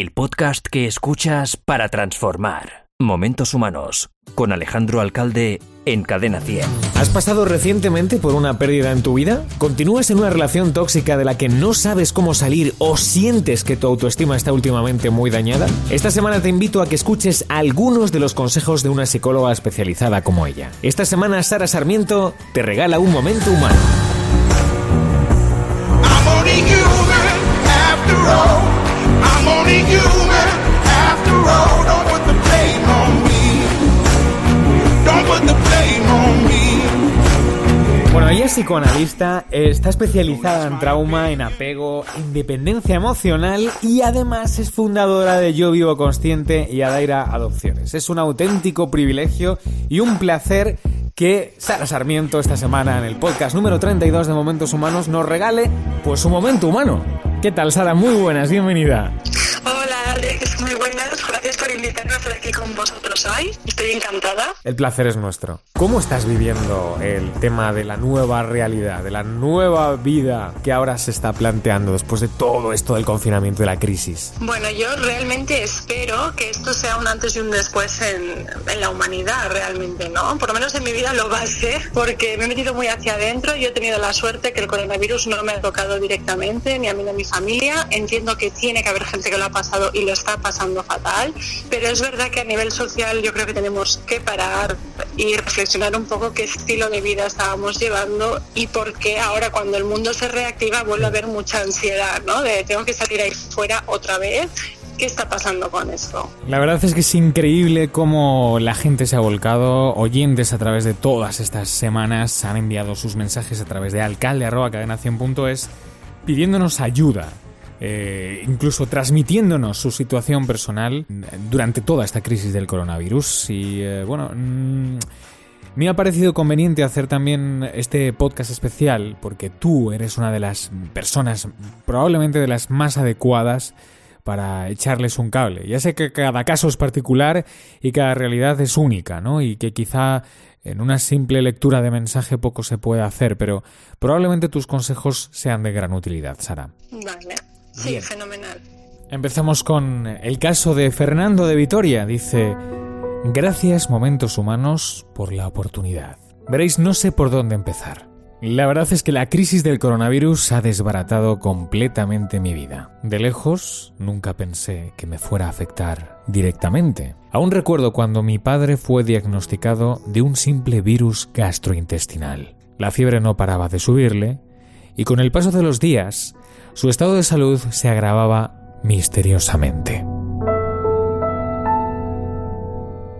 el podcast que escuchas para transformar. Momentos Humanos, con Alejandro Alcalde en Cadena 100. ¿Has pasado recientemente por una pérdida en tu vida? ¿Continúas en una relación tóxica de la que no sabes cómo salir o sientes que tu autoestima está últimamente muy dañada? Esta semana te invito a que escuches algunos de los consejos de una psicóloga especializada como ella. Esta semana Sara Sarmiento te regala un momento humano. Psicoanalista, está especializada en trauma, en apego, en dependencia emocional y además es fundadora de Yo Vivo Consciente y Adaira Adopciones. Es un auténtico privilegio y un placer que Sara Sarmiento esta semana en el podcast número 32 de Momentos Humanos nos regale pues un momento humano. ¿Qué tal Sara? Muy buenas, bienvenida. A estar aquí con vosotros hoy. Estoy encantada. El placer es nuestro. ¿Cómo estás viviendo el tema de la nueva realidad, de la nueva vida que ahora se está planteando después de todo esto del confinamiento y la crisis? Bueno, yo realmente espero que esto sea un antes y un después en, en la humanidad, realmente, ¿no? Por lo menos en mi vida lo va a ser, porque me he metido muy hacia adentro. Yo he tenido la suerte que el coronavirus no me ha tocado directamente, ni a mí ni a mi familia. Entiendo que tiene que haber gente que lo ha pasado y lo está pasando fatal, pero es verdad que a nivel social yo creo que tenemos que parar y reflexionar un poco qué estilo de vida estábamos llevando y por qué ahora cuando el mundo se reactiva vuelve a haber mucha ansiedad, ¿no? De tengo que salir ahí fuera otra vez. ¿Qué está pasando con esto? La verdad es que es increíble cómo la gente se ha volcado. Oyentes a través de todas estas semanas han enviado sus mensajes a través de alcalde.cadenación.es pidiéndonos ayuda. Eh, incluso transmitiéndonos su situación personal durante toda esta crisis del coronavirus. Y eh, bueno, mm, me ha parecido conveniente hacer también este podcast especial porque tú eres una de las personas, probablemente de las más adecuadas para echarles un cable. Ya sé que cada caso es particular y cada realidad es única, ¿no? Y que quizá en una simple lectura de mensaje poco se puede hacer, pero probablemente tus consejos sean de gran utilidad, Sara. Vale. Sí, Bien. fenomenal. Empezamos con el caso de Fernando de Vitoria. Dice, gracias momentos humanos por la oportunidad. Veréis, no sé por dónde empezar. La verdad es que la crisis del coronavirus ha desbaratado completamente mi vida. De lejos, nunca pensé que me fuera a afectar directamente. Aún recuerdo cuando mi padre fue diagnosticado de un simple virus gastrointestinal. La fiebre no paraba de subirle y con el paso de los días, su estado de salud se agravaba misteriosamente.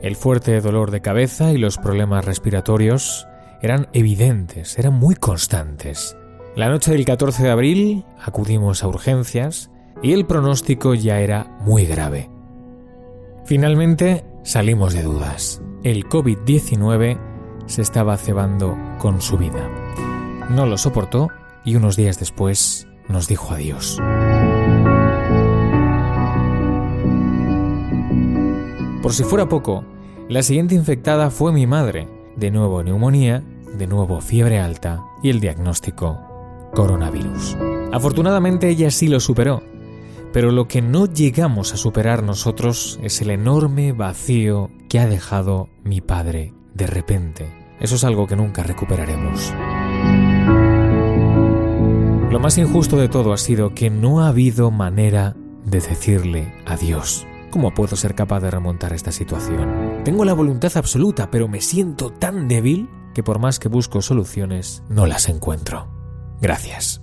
El fuerte dolor de cabeza y los problemas respiratorios eran evidentes, eran muy constantes. La noche del 14 de abril acudimos a urgencias y el pronóstico ya era muy grave. Finalmente salimos de dudas. El COVID-19 se estaba cebando con su vida. No lo soportó y unos días después nos dijo adiós. Por si fuera poco, la siguiente infectada fue mi madre. De nuevo neumonía, de nuevo fiebre alta y el diagnóstico coronavirus. Afortunadamente ella sí lo superó, pero lo que no llegamos a superar nosotros es el enorme vacío que ha dejado mi padre de repente. Eso es algo que nunca recuperaremos. Lo más injusto de todo ha sido que no ha habido manera de decirle adiós. ¿Cómo puedo ser capaz de remontar esta situación? Tengo la voluntad absoluta, pero me siento tan débil que por más que busco soluciones, no las encuentro. Gracias.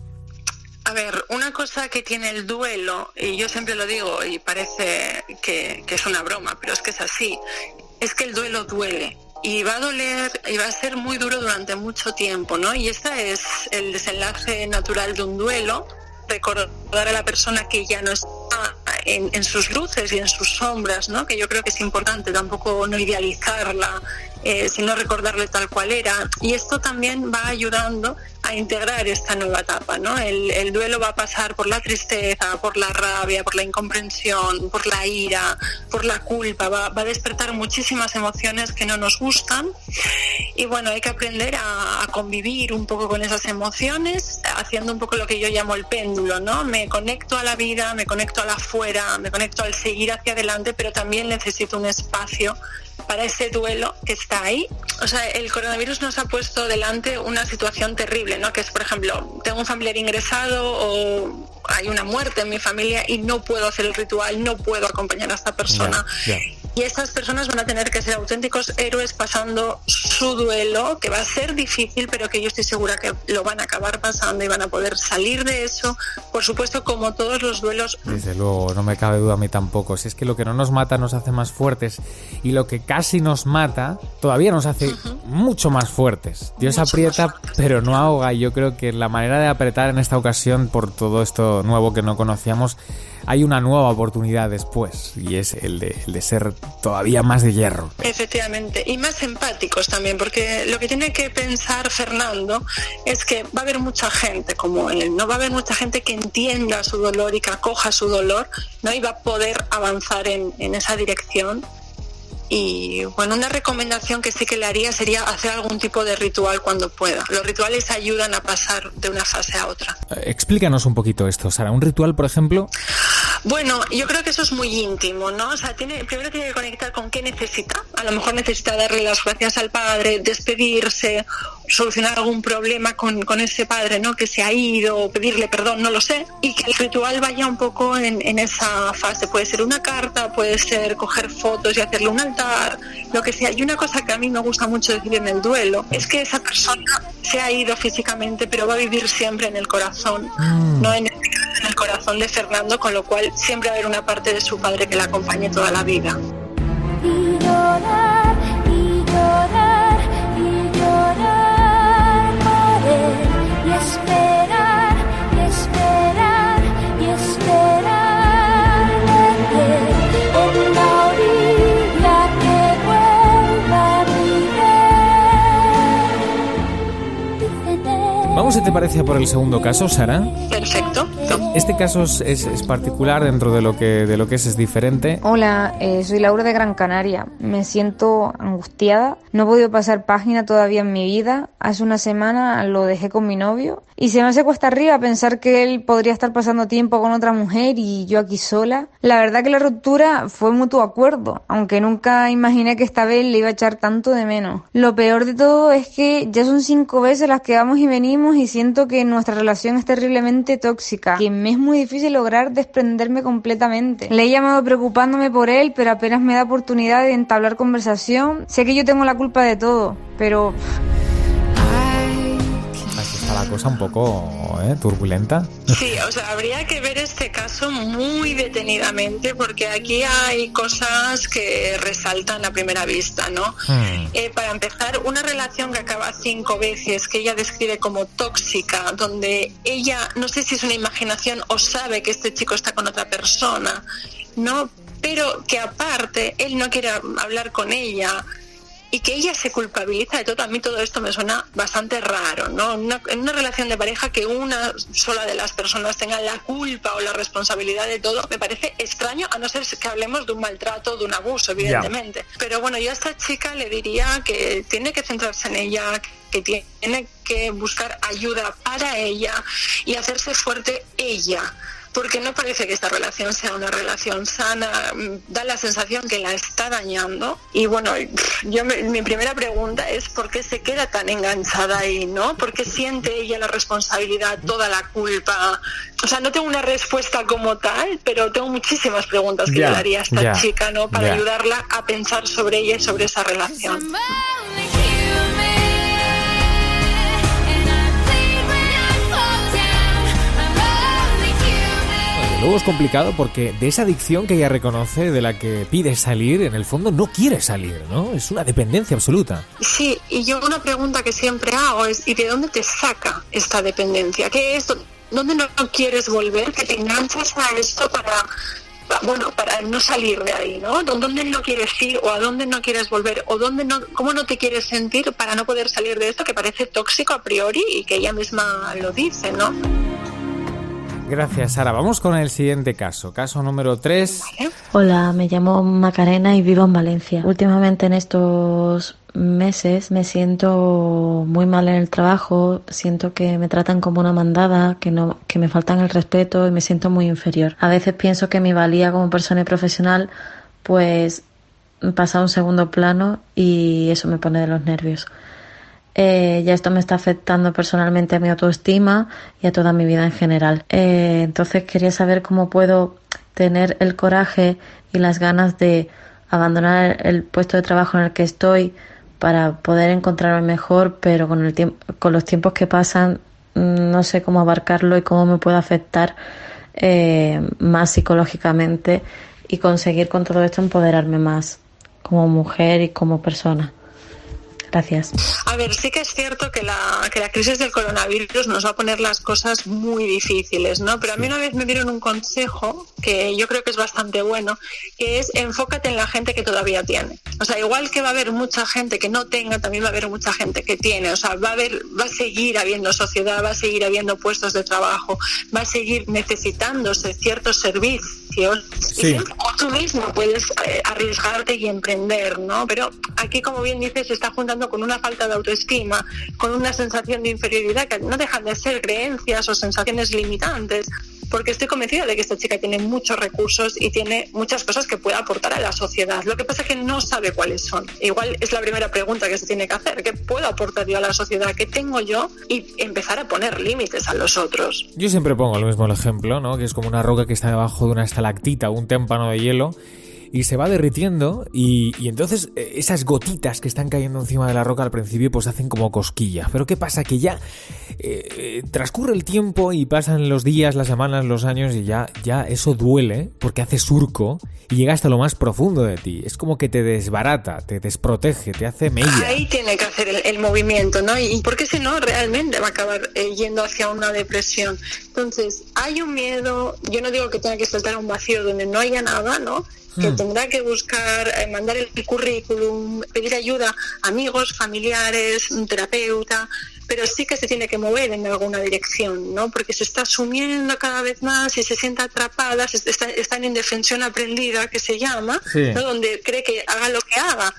A ver, una cosa que tiene el duelo, y yo siempre lo digo y parece que, es una broma, pero es que es así, es que el duelo duele. Y va a doler y va a ser muy duro durante mucho tiempo, ¿no? Y este es el desenlace natural de un duelo, recordar a la persona que ya no está en, en, sus luces y en sus sombras, ¿no? Que yo creo que es importante tampoco no idealizarla, eh, sino recordarle tal cual era. Y esto también va ayudando a integrar esta nueva etapa, ¿no? El, el duelo va a pasar por la tristeza, por la rabia, por la incomprensión, por la ira, por la culpa, va, a despertar muchísimas emociones que no nos gustan y bueno, hay que aprender a, convivir un poco con esas emociones, haciendo un poco lo que yo llamo el péndulo, ¿no? Me conecto a la vida, me conecto a la afuera, me conecto al seguir hacia adelante, pero también necesito un espacio para ese duelo que está ahí. O sea, el coronavirus nos ha puesto delante una situación terrible, ¿no? Que es, por ejemplo, tengo un familiar ingresado o hay una muerte en mi familia y no puedo hacer el ritual, no puedo acompañar a esta persona. Ya, ya. Y estas personas van a tener que ser auténticos héroes pasando su duelo, que va a ser difícil, pero que yo estoy segura que lo van a acabar pasando y van a poder salir de eso. Por supuesto, como todos los duelos, Desde luego, no me cabe duda a mí tampoco. Si es que lo que no nos mata nos hace más fuertes y lo que casi nos mata todavía nos hace mucho más fuertes. Dios Mucho aprieta, fuertes. pero no ahoga. Y yo creo que la manera de apretar en esta ocasión, por todo esto nuevo que no conocíamos, hay una nueva oportunidad después y es el de, el de ser todavía más de hierro. Efectivamente, y más empáticos también, porque lo que tiene que pensar Fernando es que va a haber mucha gente como él, no va a haber mucha gente que entienda su dolor y que acoja su dolor, ¿no? Y va a poder avanzar en, en esa dirección. Y bueno, una recomendación que sí que le haría sería hacer algún tipo de ritual cuando pueda. Los rituales ayudan a pasar de una fase a otra. Eh, Explícanos un poquito esto, Sara. Un ritual, por ejemplo, Bueno, yo creo que eso es muy íntimo, ¿no? O sea, tiene, primero tiene que conectar con qué necesita. A lo mejor necesita darle las gracias al padre, despedirse, solucionar algún problema con, con ese padre, ¿no? Que se ha ido, pedirle perdón, no lo sé. Y que el ritual vaya un poco en, en esa fase. Puede ser una carta, puede ser coger fotos y hacerle un altar, lo que sea. Y una cosa que a mí me gusta mucho decir en el duelo es que esa persona se ha ido físicamente, pero va a vivir siempre en el corazón, no en de Fernando, con lo cual siempre va a haber una parte de su padre que la acompañe toda la vida. y llorar y llorar y llorar por él y esperar y esperar y esperar de en la orilla que vuelva mi ver. Dicen él. vamos si te parece a por el segundo caso, Sara. Perfecto. Este caso es, es- particular dentro de lo que de lo que es es diferente. Hola, eh, soy Laura de Gran Canaria. Me siento angustiada. No he podido pasar página todavía en mi vida. Hace una semana lo dejé con mi novio y se me hace cuesta arriba pensar que él podría estar pasando tiempo con otra mujer y yo aquí sola. La verdad que la ruptura fue mutuo acuerdo, aunque nunca imaginé que esta vez le iba a echar tanto de menos. Lo peor de todo es que ya son cinco veces las que vamos y venimos y siento que nuestra relación es terriblemente tóxica, que me es muy difícil lograr desprenderme completamente. Le he llamado preocupándome por él, pero apenas me da oportunidad de entablar conversación. Sé que yo tengo la culpa de todo, pero está la cosa un poco ¿eh? turbulenta. Sí, o sea, habría que ver este caso muy detenidamente porque aquí hay cosas que resaltan a primera vista, ¿no? Hmm. Eh, para empezar, una relación que acaba cinco veces, que ella describe como tóxica, donde ella, no sé si es una imaginación o sabe que este chico está con otra persona, ¿no? Pero que aparte él no quiere hablar con ella y que ella se culpabiliza de todo, a mí todo esto me suena bastante raro, ¿no? Una- en una relación de pareja que una sola de las personas tenga la culpa o la responsabilidad de todo, me parece extraño, a no ser que hablemos de un maltrato, de un abuso, evidentemente. Pero bueno, yo a esta chica le diría que tiene que centrarse en ella, que tiene que buscar ayuda para ella y hacerse fuerte ella porque no parece que esta relación sea una relación sana, mm, da la sensación que la está dañando. Y bueno, yo me- mi primera pregunta es por qué se queda tan enganchada ahí, ¿no? ¿Por qué siente ella la responsabilidad, toda la culpa? O sea, no tengo una respuesta como tal, pero tengo muchísimas preguntas que yo le haría a esta chica, ¿no? Para ayudarla a pensar sobre ella y sobre esa relación. Luego es complicado porque de esa adicción que ella reconoce, de la que pide salir, en el fondo no quiere salir, ¿no? Es una dependencia absoluta. Sí, y yo una pregunta que siempre hago es, ¿y de dónde te saca esta dependencia? ¿Qué es? ¿Dónde no quieres volver? Que te enganchas a esto para bueno, para no salir de ahí, ¿no? ¿Dó- ¿Dónde no quieres ir o a dónde no quieres volver o dónde no, cómo no te quieres sentir para no poder salir de esto que parece tóxico a priori y que ella misma lo dice, ¿no? Gracias, Sara. Vamos con el siguiente caso. Caso número 3. ¿Vale? Hola, me llamo Macarena y vivo en Valencia. Últimamente en estos meses me siento muy mal en el trabajo, siento que me tratan como una mandada, que no que me faltan el respeto y me siento muy inferior. A veces pienso que mi valía como persona y profesional pues pasa a un segundo plano y eso me pone de los nervios. Eh, ya esto me está afectando personalmente a mi autoestima y a toda mi vida en general. Eh, entonces quería saber cómo puedo tener el coraje y las ganas de abandonar el puesto de trabajo en el que estoy para poder encontrarme mejor, pero con el con los tiempos que pasan mm, no sé cómo abarcarlo y cómo me puede afectar eh, más psicológicamente y conseguir con todo esto empoderarme más como mujer y como persona. Gracias. A ver, sí que es cierto que la, que la crisis del coronavirus nos va a poner las cosas muy difíciles, ¿no? Pero a mí una vez me dieron un consejo que yo creo que es bastante bueno, que es enfócate en la gente que todavía tiene. O sea, igual que va a haber mucha gente que no tenga, también va a haber mucha gente que tiene. O sea, va a haber, va a seguir habiendo sociedad, va a seguir habiendo puestos de trabajo, va a seguir necesitándose ciertos servicios. Sí. Y tú mismo puedes eh, arriesgarte y emprender, ¿no? Pero aquí, como bien dices, se está juntando con una falta de autoestima, con una sensación de inferioridad que no dejan de ser creencias o sensaciones limitantes. Porque estoy convencida de que esta chica tiene muchos recursos y tiene muchas cosas que puede aportar a la sociedad. Lo que pasa es que no sabe cuáles son. Igual es la primera pregunta que se tiene que hacer. ¿Qué puedo aportar yo a la sociedad? ¿Qué tengo yo? Y empezar a poner límites a los otros. Yo siempre pongo el mismo ejemplo, ¿no? Que es como una roca que está debajo de una estalactita, un témpano de hielo, y se va derritiendo, y, y entonces eh, esas gotitas que están cayendo encima de la roca al principio pues hacen como cosquillas. Pero ¿qué pasa? Que ya eh, eh, transcurre el tiempo y pasan los días, las semanas, los años, y ya, ya eso duele porque hace surco y llega hasta lo más profundo de ti. Es como que te desbarata, te desprotege, te hace mella. Ahí tiene que hacer el, movimiento, ¿no? Y porque si no, realmente va a acabar eh, yendo hacia una depresión. Entonces, hay un miedo, yo no digo que tenga que saltar a un vacío donde no haya nada, ¿no? Que Hmm. tendrá que buscar, eh, mandar el currículum, pedir ayuda a amigos, familiares, un terapeuta, pero sí que se tiene que mover en alguna dirección, ¿no? Porque se está sumiendo cada vez más y se siente atrapada, se está, está en indefensión aprendida, que se llama, Sí. ¿no? donde cree que haga lo que haga,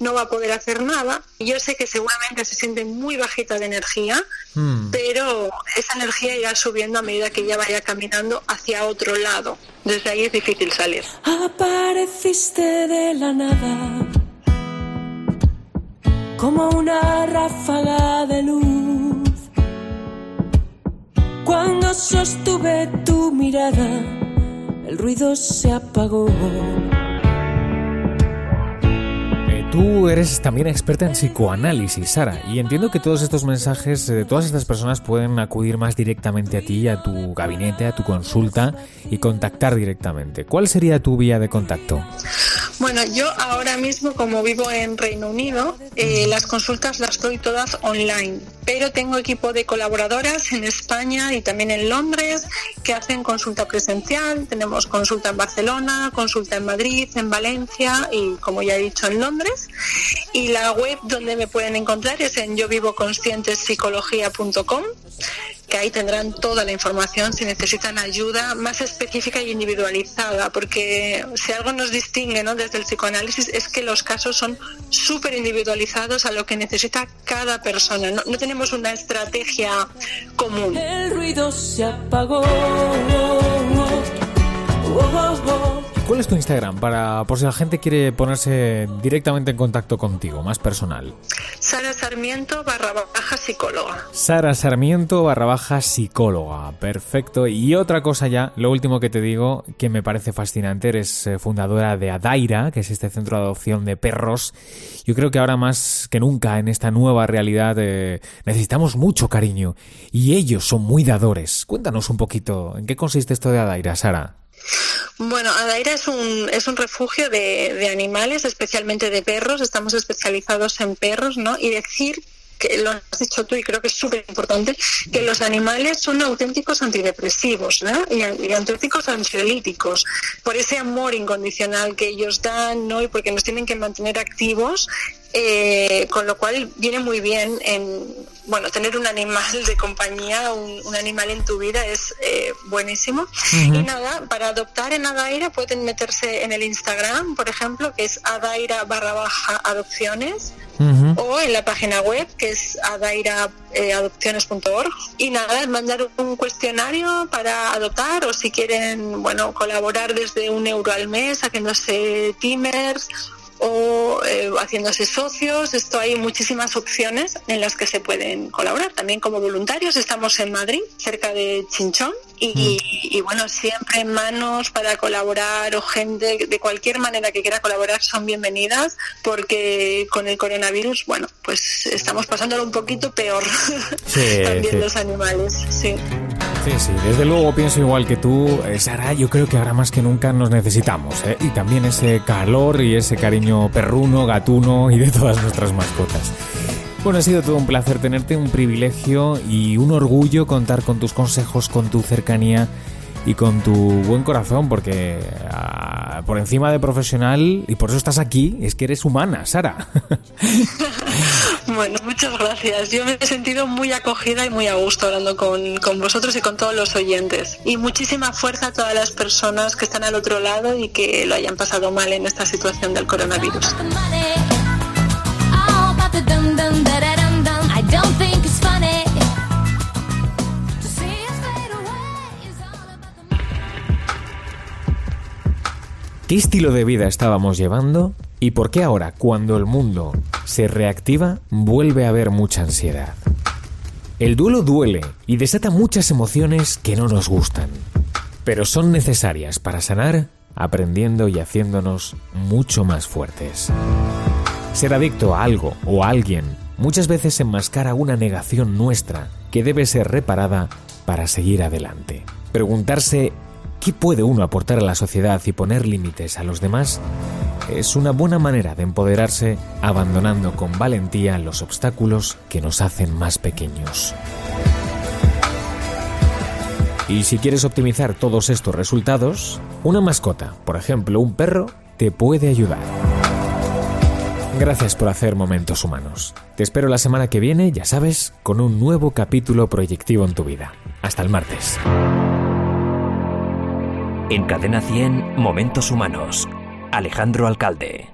no va a poder hacer nada. Y Yo sé que seguramente se siente muy bajita de energía, Hmm. pero esa energía irá subiendo a medida que ella vaya caminando hacia otro lado. Desde ahí es difícil salir. Apareciste de la nada como una ráfaga de luz. Cuando sostuve tu mirada, el ruido se apagó. Tú eres también experta en psicoanálisis, Sara, y entiendo que todos estos mensajes eh, de todas estas personas pueden acudir más directamente a ti, a tu gabinete, a tu consulta y contactar directamente. ¿Cuál sería tu vía de contacto? Bueno, yo ahora mismo, como vivo en Reino Unido, eh, las consultas las doy todas online, pero tengo equipo de colaboradoras en España y también en Londres que hacen consulta presencial. Tenemos consulta en Barcelona, consulta en Madrid, en Valencia y, como ya he dicho, en Londres. Y la web donde me pueden encontrar es en yovivoconscientespsicología.com que ahí tendrán toda la información si necesitan ayuda más específica y individualizada, porque si algo nos distingue ¿no? desde el psicoanálisis es que los casos son súper individualizados a lo que necesita cada persona. No, tenemos una estrategia común. El ruido se apagó. ¿Cuál es tu Instagram para por si la gente quiere ponerse directamente en contacto contigo, más personal? Sara Sarmiento barra baja psicóloga. Sara Sarmiento barra baja psicóloga, perfecto. Y otra cosa ya, lo último que te digo, que me parece fascinante, eres eh, fundadora de Adaira, que es este centro de adopción de perros. Yo creo que ahora más que nunca en esta nueva realidad eh, necesitamos mucho cariño y ellos son muy dadores. Cuéntanos un poquito, ¿en qué consiste esto de Adaira, Sara? Bueno, Adaira es un, es un refugio de, de animales, especialmente de perros. Estamos especializados en perros, ¿no? Y decir que lo has dicho tú y creo que es súper importante, que los animales son auténticos antidepresivos ¿no? y, y auténticos ansiolíticos por ese amor incondicional que ellos dan ¿no? y porque nos tienen que mantener activos eh, con lo cual viene muy bien en bueno tener un animal de compañía un, un animal en tu vida es eh, buenísimo y nada para adoptar en Adaira pueden meterse en el Instagram por ejemplo que es adaira barra baja adopciones o en la página web que es adairaadopciones.org y nada mandar un cuestionario para adoptar o si quieren bueno colaborar desde un euro al mes haciéndose timers o eh, haciéndose socios. Esto hay muchísimas opciones en las que se pueden colaborar. También como voluntarios estamos en Madrid, cerca de Chinchón. Y, y bueno, siempre en manos para colaborar o gente de cualquier manera que quiera colaborar son bienvenidas porque con el coronavirus, bueno, pues estamos pasándolo un poquito peor Sí, también sí. los animales. Sí. Sí, sí, desde luego pienso igual que tú, eh, Sara, yo creo que ahora más que nunca nos necesitamos, ¿eh? Y también ese calor y ese cariño perruno, gatuno y de todas nuestras mascotas. Bueno, ha sido todo un placer tenerte, un privilegio y un orgullo contar con tus consejos, con tu cercanía y con tu buen corazón, porque ah, por encima de profesional, y por eso estás aquí, es que eres humana, Sara. Bueno, muchas gracias. Yo me he sentido muy acogida y muy a gusto hablando con, con vosotros y con todos los oyentes. Y muchísima fuerza a todas las personas que están al otro lado y que lo hayan pasado mal en esta situación del coronavirus. ¿Qué estilo de vida estábamos llevando? ¿Y por qué ahora, cuando el mundo se reactiva, vuelve a haber mucha ansiedad? El duelo duele y desata muchas emociones que no nos gustan, pero son necesarias para sanar, aprendiendo y haciéndonos mucho más fuertes. Ser adicto a algo o a alguien muchas veces enmascara una negación nuestra que debe ser reparada para seguir adelante. Preguntarse ¿qué puede uno aportar a la sociedad y poner límites a los demás? Es una buena manera de empoderarse abandonando con valentía los obstáculos que nos hacen más pequeños. Y si quieres optimizar todos estos resultados, una mascota, por ejemplo un perro, te puede ayudar. Gracias por hacer momentos humanos. Te espero la semana que viene, ya sabes, con un nuevo capítulo proyectivo en tu vida. Hasta el martes. En Cadena 100, Momentos Humanos. Alejandro Alcalde.